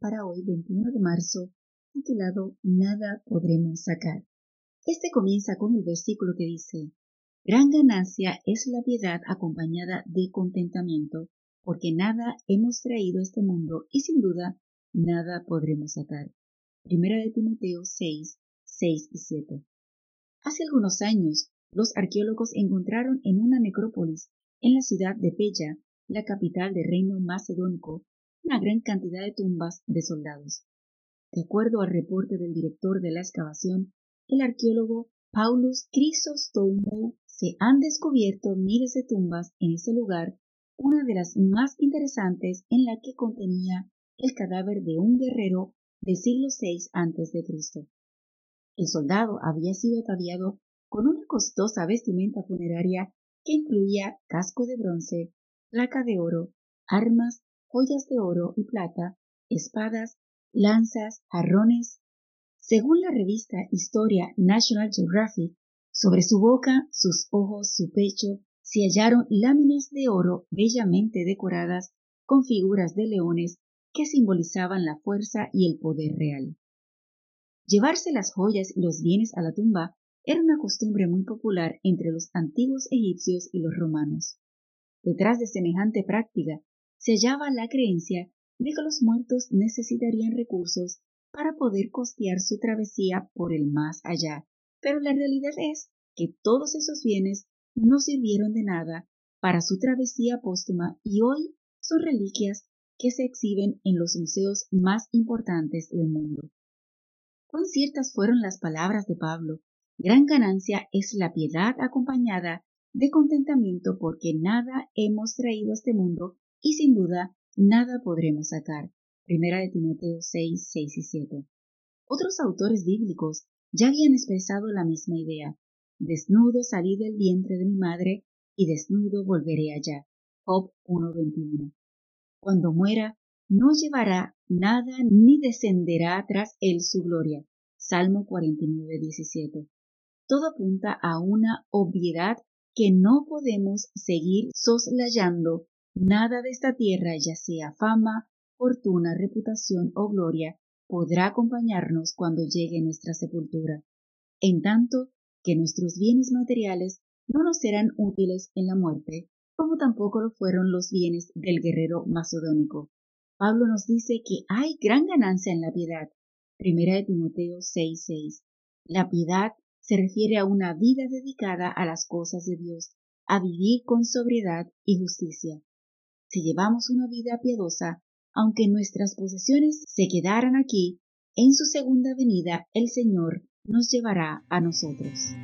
para hoy, 21 de marzo, titulado Nada podremos sacar. Este comienza con el versículo que dice, Gran ganancia es la piedad acompañada de contentamiento, porque nada hemos traído a este mundo y sin duda nada podremos sacar. Primera de Timoteo 6, 6 y 7. Hace algunos años, los arqueólogos encontraron en una necrópolis en la ciudad de Pella, la capital del reino macedónico, una gran cantidad de tumbas de soldados. De acuerdo al reporte del director de la excavación, el arqueólogo Paulus Chrysostomou, se han descubierto miles de tumbas en ese lugar, una de las más interesantes en la que contenía el cadáver de un guerrero del siglo VI a.C. El soldado había sido ataviado con una costosa vestimenta funeraria que incluía casco de bronce, placa de oro, armas, joyas de oro y plata, espadas, lanzas, jarrones. Según la revista Historia National Geographic, sobre su boca, sus ojos, su pecho, se hallaron láminas de oro bellamente decoradas con figuras de leones que simbolizaban la fuerza y el poder real. Llevarse las joyas y los bienes a la tumba era una costumbre muy popular entre los antiguos egipcios y los romanos. Detrás de semejante práctica se hallaba la creencia de que los muertos necesitarían recursos para poder costear su travesía por el más allá, pero la realidad es que todos esos bienes no sirvieron de nada para su travesía póstuma y hoy son reliquias que se exhiben en los museos más importantes del mundo. Cuán ciertas fueron las palabras de Pablo. Gran ganancia es la piedad acompañada de contentamiento porque nada hemos traído a este mundo y sin duda nada podremos sacar. Primera de Timoteo 6, 6 y 7. Otros autores bíblicos ya habían expresado la misma idea. Desnudo salí del vientre de mi madre y desnudo volveré allá. Job 1.21. Cuando muera, no llevará nada ni descenderá tras él su gloria. Salmo 49, 17. Todo apunta a una obviedad que no podemos seguir soslayando nada de esta tierra, ya sea fama, fortuna, reputación o gloria, podrá acompañarnos cuando llegue nuestra sepultura. En tanto que nuestros bienes materiales no nos serán útiles en la muerte, como tampoco lo fueron los bienes del guerrero macedónico. Pablo nos dice que hay gran ganancia en la piedad. Primera de Timoteo 6:6. La piedad se refiere a una vida dedicada a las cosas de Dios, a vivir con sobriedad y justicia. Si llevamos una vida piadosa, aunque nuestras posesiones se quedaran aquí, en su segunda venida el Señor nos llevará a nosotros.